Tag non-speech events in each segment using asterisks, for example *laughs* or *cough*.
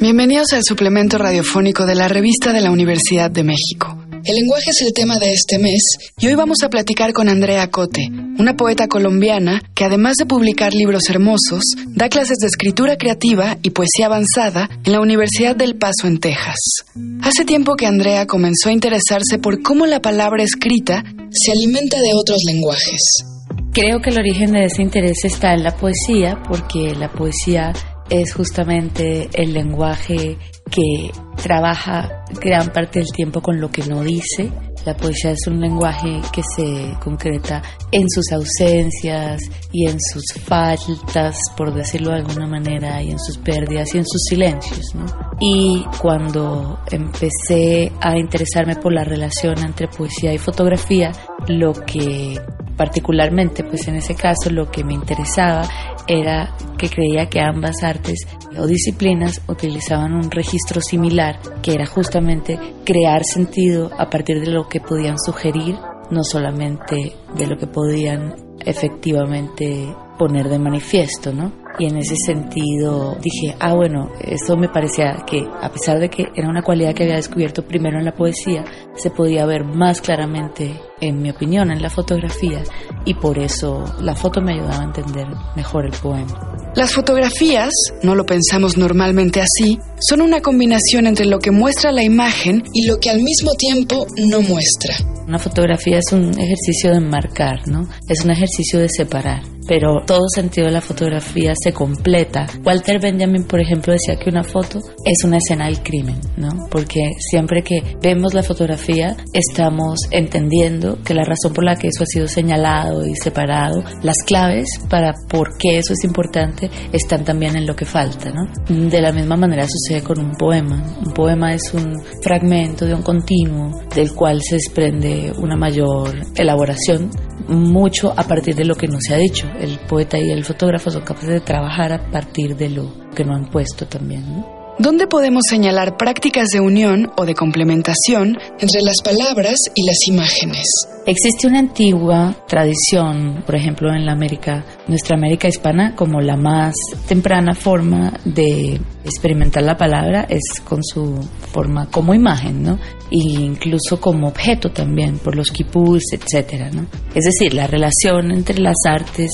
Bienvenidos al suplemento radiofónico de la revista de la Universidad de México. El lenguaje es el tema de este mes y hoy vamos a platicar con Andrea Cote, una poeta colombiana que además de publicar libros hermosos, da clases de escritura creativa y poesía avanzada en la Universidad del Paso en Texas. Hace tiempo que Andrea comenzó a interesarse por cómo la palabra escrita se alimenta de otros lenguajes. Creo que el origen de ese interés está en la poesía, porque la poesía es justamente el lenguaje que trabaja gran parte del tiempo con lo que no dice. La poesía es un lenguaje que se concreta en sus ausencias y en sus faltas, por decirlo de alguna manera, y en sus pérdidas y en sus silencios. Y cuando empecé a interesarme por la relación entre poesía y fotografía, lo que particularmente, pues en ese caso lo que me interesaba era que creía que ambas artes o disciplinas utilizaban un registro similar, que era justamente crear sentido a partir de lo que podían sugerir, no solamente de lo que podían efectivamente poner de manifiesto, ¿no? Y en ese sentido dije, ah bueno, eso me parecía que a pesar de que era una cualidad que había descubierto primero en la poesía, se podía ver más claramente, en mi opinión, en la fotografía y por eso la foto me ayudaba a entender mejor el poema. Las fotografías, no lo pensamos normalmente así, son una combinación entre lo que muestra la imagen y lo que al mismo tiempo no muestra. Una fotografía es un ejercicio de marcar, ¿no? Es un ejercicio de separar pero todo sentido de la fotografía se completa. Walter Benjamin, por ejemplo, decía que una foto es una escena del crimen, ¿no? Porque siempre que vemos la fotografía estamos entendiendo que la razón por la que eso ha sido señalado y separado, las claves para por qué eso es importante están también en lo que falta, ¿no? De la misma manera sucede con un poema. Un poema es un fragmento de un continuo del cual se desprende una mayor elaboración, mucho a partir de lo que no se ha dicho el poeta y el fotógrafo son capaces de trabajar a partir de lo que no han puesto también. ¿Dónde podemos señalar prácticas de unión o de complementación entre las palabras y las imágenes? Existe una antigua tradición, por ejemplo, en la América, nuestra América hispana, como la más temprana forma de experimentar la palabra es con su forma como imagen, ¿no? E incluso como objeto también, por los quipús, etcétera, ¿no? Es decir, la relación entre las artes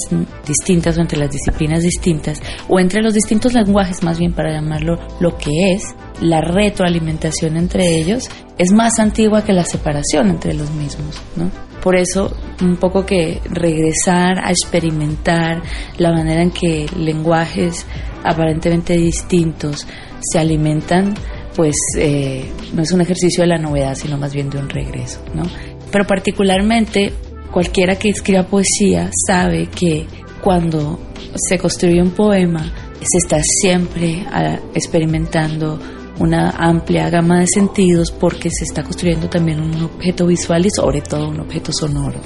distintas o entre las disciplinas distintas, o entre los distintos lenguajes, más bien para llamarlo lo que es, la retroalimentación entre ellos es más antigua que la separación entre los mismos, ¿no? Por eso, un poco que regresar a experimentar la manera en que lenguajes aparentemente distintos se alimentan, pues eh, no es un ejercicio de la novedad, sino más bien de un regreso, ¿no? Pero particularmente, cualquiera que escriba poesía sabe que cuando se construye un poema, se está siempre ah, experimentando una amplia gama de sentidos porque se está construyendo también un objeto visual y sobre todo un objeto sonoro.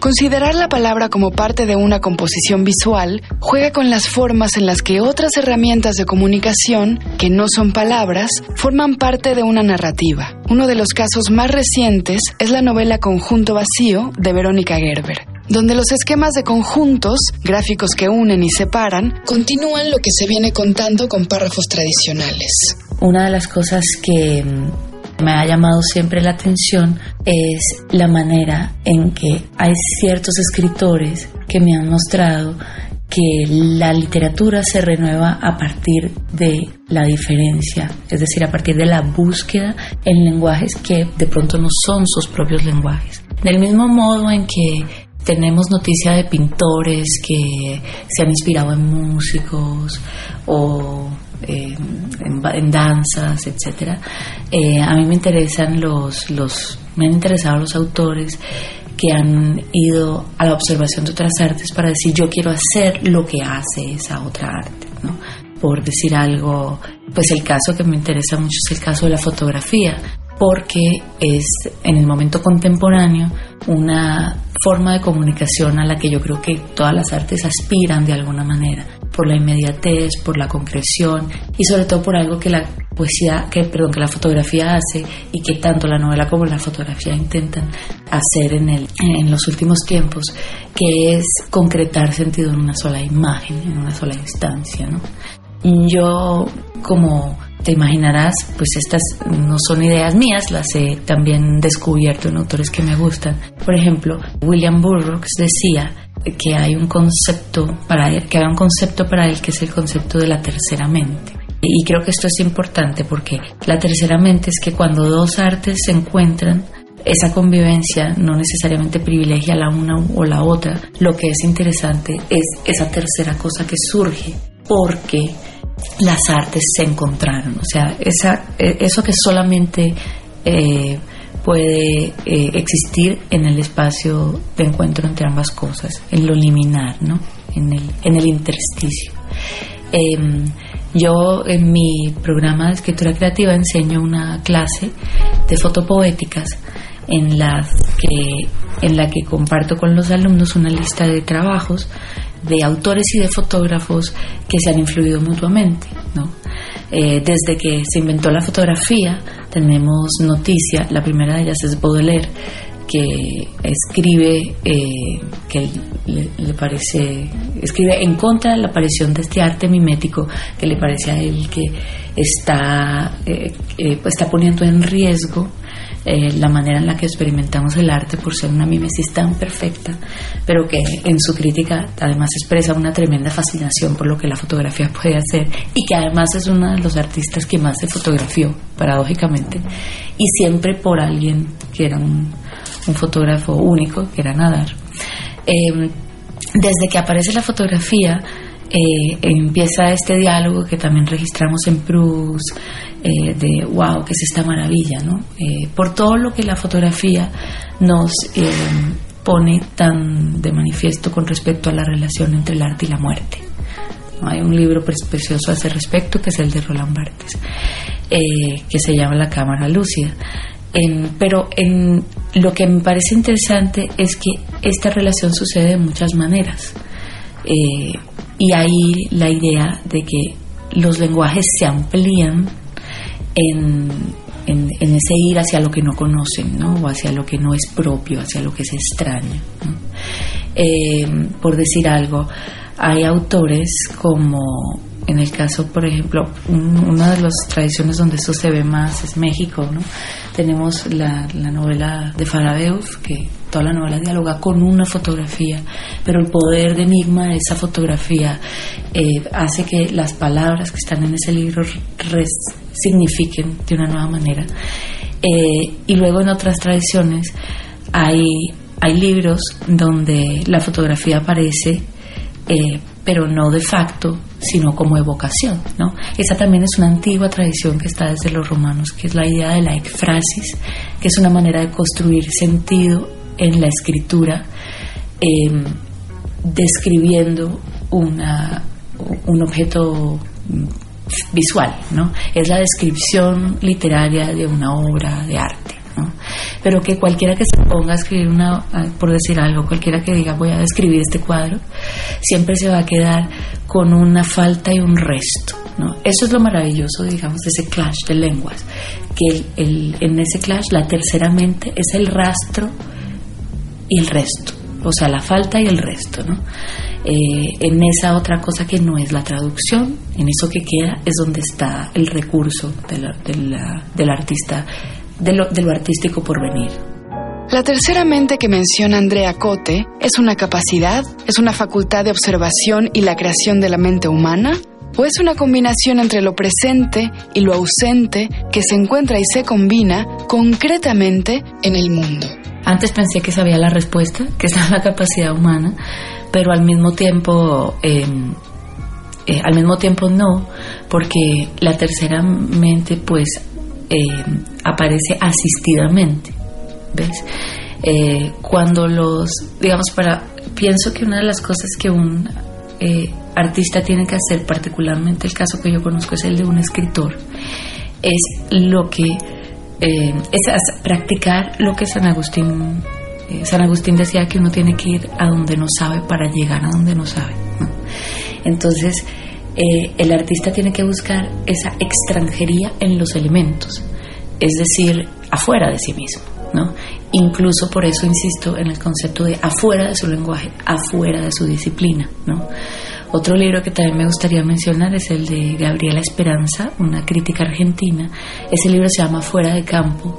Considerar la palabra como parte de una composición visual juega con las formas en las que otras herramientas de comunicación, que no son palabras, forman parte de una narrativa. Uno de los casos más recientes es la novela Conjunto Vacío de Verónica Gerber, donde los esquemas de conjuntos, gráficos que unen y separan, continúan lo que se viene contando con párrafos tradicionales. Una de las cosas que mm, me ha llamado siempre la atención es la manera en que hay ciertos escritores que me han mostrado que la literatura se renueva a partir de la diferencia, es decir, a partir de la búsqueda en lenguajes que de pronto no son sus propios lenguajes. Del mismo modo en que tenemos noticia de pintores que se han inspirado en músicos o en, danzas, etcétera. Eh, a mí me interesan los, los, me han interesado los autores que han ido a la observación de otras artes para decir yo quiero hacer lo que hace esa otra arte, ¿no? Por decir algo, pues el caso que me interesa mucho es el caso de la fotografía, porque es en el momento contemporáneo una forma de comunicación a la que yo creo que todas las artes aspiran de alguna manera por la inmediatez, por la concreción y sobre todo por algo que la poesía, que perdón, que la fotografía hace y que tanto la novela como la fotografía intentan hacer en el en los últimos tiempos, que es concretar sentido en una sola imagen, en una sola instancia, ¿no? Yo como te imaginarás, pues estas no son ideas mías, las he también descubierto en autores que me gustan. Por ejemplo, William Burroughs decía que hay un concepto para él, que hay un concepto para él que es el concepto de la tercera mente. Y creo que esto es importante porque la tercera mente es que cuando dos artes se encuentran, esa convivencia no necesariamente privilegia la una o la otra. Lo que es interesante es esa tercera cosa que surge porque las artes se encontraron. O sea, e, eso que solamente eh, puede eh, existir en el espacio de encuentro entre ambas cosas, en lo liminar, ¿no? en, el, en el intersticio. Em, yo en mi programa de escritura creativa enseño una clase de fotopoéticas en la que en la que comparto con los alumnos una lista de trabajos de autores y de fotógrafos que se han influido mutuamente. ¿no? Eh, desde que se inventó la fotografía tenemos noticia, la primera de ellas es Baudelaire, que escribe eh, que le, parece escribe en contra de la aparición de este arte mimético que le parece a él que está eh, está poniendo en riesgo eh, la manera en la que experimentamos el arte por ser una mimesis tan perfecta, pero que en su crítica además expresa una tremenda fascinación por lo que la fotografía puede hacer y que además es uno de los artistas que más se fotografió, paradójicamente, y siempre por alguien que era un, fotógrafo único, que era Nadar. Em, desde que aparece la fotografía, eh, empieza este diálogo que también registramos en Proust, eh, de wow, que es esta maravilla, ¿no? Eh, por todo lo que la fotografía nos eh, pone tan de manifiesto con respecto a la relación entre el arte y la muerte. Hay un libro precioso a ese respecto que es el de Roland Barthes, que se llama La Cámara Lúcida. pero en, lo que me parece interesante es que esta relación sucede de muchas maneras. Y ahí la idea de que los lenguajes se amplían en, ese ir hacia lo que no conocen, ¿no? o hacia lo que no es propio, hacia lo que es extraño. Eh, por decir algo, hay autores como en el caso, por ejemplo, una de las tradiciones donde eso se ve más es México, ¿no? Tenemos la, novela de Farabeuf, que toda la novela dialoga con una fotografía, pero el poder de enigma de esa fotografía eh, hace que las palabras que están en ese libro signifiquen de una nueva manera. Eh, y luego en otras tradiciones hay, hay libros donde la fotografía aparece eh, pero no de facto, sino como evocación. ¿no? Esa también es una antigua tradición que está desde los romanos, que es la idea de la ekfrasis, que es una manera de construir sentido en la escritura, em, describiendo una, un objeto visual, ¿no? Es la descripción literaria de una obra de arte pero que cualquiera que se ponga a escribir una, por decir algo, cualquiera que diga voy a describir este cuadro, siempre se va a quedar con una falta y un resto. ¿no? Eso es lo maravilloso, digamos, de ese clash de lenguas, que el, en ese clash la tercera mente es el rastro y el resto, o sea, la falta y el resto, ¿no? Eh, en esa otra cosa que no es la traducción, en eso que queda es donde está el recurso del artista de lo, artístico por venir. La tercera mente que menciona Andrea Cote es una capacidad, es una facultad de observación y la creación de la mente humana, o es una combinación entre lo presente y lo ausente que se encuentra y se combina concretamente en el mundo. Antes pensé que sabía la respuesta, que *laughs* es la capacidad humana, pero al mismo tiempo, em, eh, al mismo tiempo no, porque la tercera mente pues eh, aparece asistidamente. ¿Ves? Eh, cuando los, digamos, para, pienso que una de las cosas que un eh, artista tiene que hacer, particularmente el caso que yo conozco es el de un escritor, es lo que, es practicar lo que San Agustín, San Agustín decía que uno tiene que ir a donde no sabe para llegar a donde no sabe. Entonces, eh, el artista tiene que buscar esa extranjería en los elementos, es decir, afuera de sí mismo. ¿no? Incluso por eso insisto en el concepto de afuera de su lenguaje, afuera de su disciplina. ¿no? Otro libro que también me gustaría mencionar es el de Gabriela Esperanza, una crítica argentina. Ese libro se llama Fuera de Campo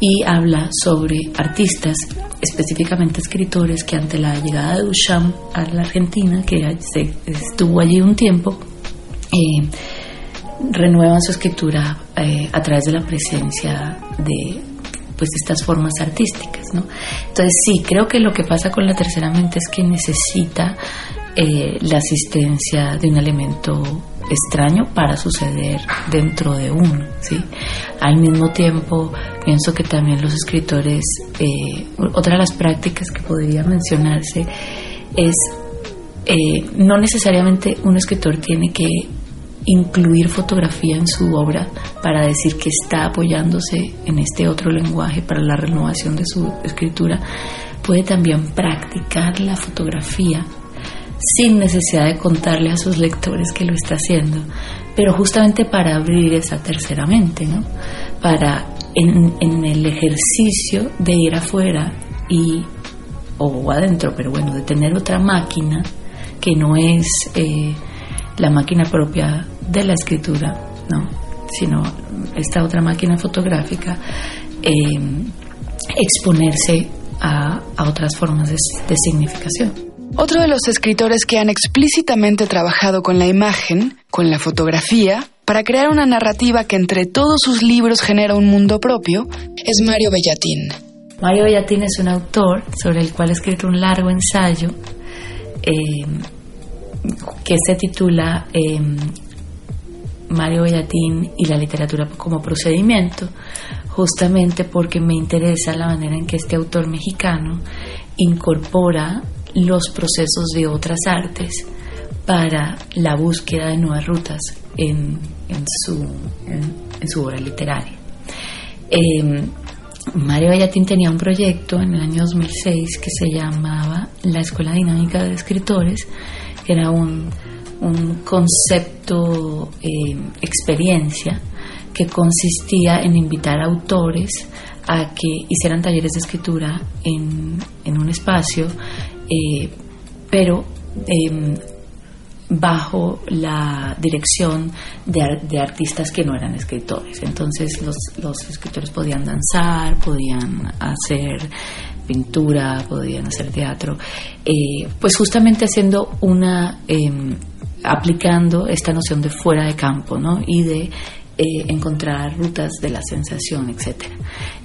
y habla sobre artistas, específicamente escritores, que ante la llegada de Duchamp a la Argentina, que estuvo allí un tiempo, eh, renuevan su escritura eh, a través de la presencia de pues estas formas artísticas, ¿no? Entonces sí, creo que lo que pasa con la tercera mente es que necesita eh, la asistencia de un elemento extraño para suceder dentro de uno, ¿sí? Al mismo tiempo, pienso que también los escritores, eh, otra de las prácticas que podría mencionarse es, eh, no necesariamente un escritor tiene que incluir fotografía en su obra para decir que está apoyándose en este otro lenguaje para la renovación de su escritura, puede también practicar la fotografía sin necesidad de contarle a sus lectores que lo está haciendo, pero justamente para abrir esa tercera mente, ¿no? Para en, el ejercicio de ir afuera y o adentro, pero bueno, de tener otra máquina que no es eh, la máquina propia de la escritura, ¿no? sino esta otra máquina fotográfica, eh, exponerse a, otras formas de significación. Otro de los escritores que han explícitamente trabajado con la imagen, con la fotografía, para crear una narrativa que entre todos sus libros genera un mundo propio, es Mario Bellatín. Mario Bellatín es un autor sobre el cual ha escrito un largo ensayo eh, que se titula eh, Mario Bellatín y la literatura como procedimiento, justamente porque me interesa la manera en que este autor mexicano incorpora los procesos de otras artes para la búsqueda de nuevas rutas en, su, en, su, obra literaria. Em, Mario Bellatín tenía un proyecto en el año 2006 que se llamaba la Escuela Dinámica de Escritores, que era un, concepto, em, experiencia, que consistía en invitar autores a que hicieran talleres de escritura en, en un espacio eh, pero em, bajo la dirección de, artistas que no eran escritores. Entonces los, escritores podían danzar, podían hacer pintura, podían hacer teatro, eh, pues justamente haciendo una, em, aplicando esta noción de fuera de campo, ¿no? Y de eh, encontrar rutas de la sensación, etc.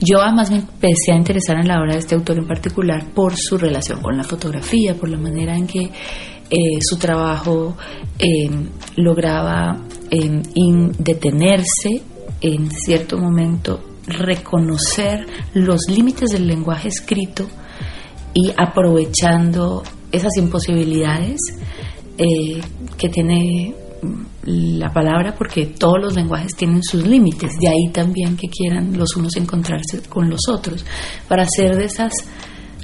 Yo además me empecé a interesar en la obra de este autor en particular por su relación con la fotografía, por la manera en que eh, su trabajo eh, lograba detenerse en cierto momento, reconocer los límites del lenguaje escrito y aprovechando esas imposibilidades que tiene la palabra porque todos los lenguajes tienen sus límites, de ahí también que quieran los unos encontrarse con los otros, para hacer de esas,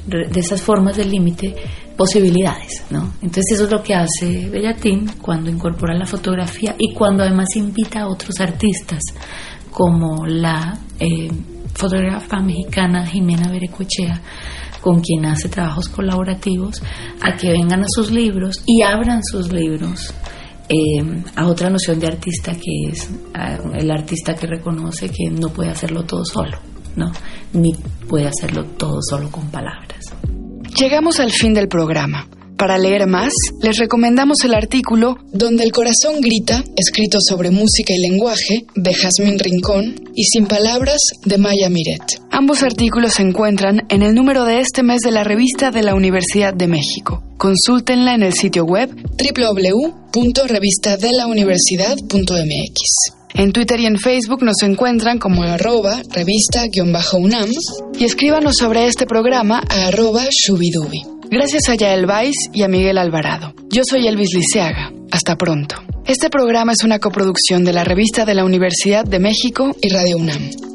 de esas formas del límite posibilidades, ¿no? Entonces eso es lo que hace Bellatín cuando incorpora la fotografía y cuando además invita a otros artistas como la eh, fotógrafa mexicana Jimena Berecochea, con quien hace trabajos colaborativos, a que vengan a sus libros y abran sus libros eh, a otra noción de artista que es el artista que reconoce que no puede hacerlo todo solo, ¿no? Ni puede hacerlo todo solo con palabras. Llegamos al fin del programa. Para leer más, les recomendamos el artículo Donde el corazón grita, escrito sobre música y lenguaje, de Jazmín Rincón, y Sin palabras, de Maya Miret. Ambos artículos se encuentran en el número de este mes de la revista de la Universidad de México. Consúltenla en el sitio web www.revistadelauniversidad.mx. En Twitter y en Facebook nos encuentran como arroba revista-unam y escríbanos sobre este programa a arroba shubidubi. Gracias a Yael Vais y a Miguel Alvarado. Yo soy Elvis Liceaga. Hasta pronto. Este programa es una coproducción de la Revista de la Universidad de México y Radio UNAM.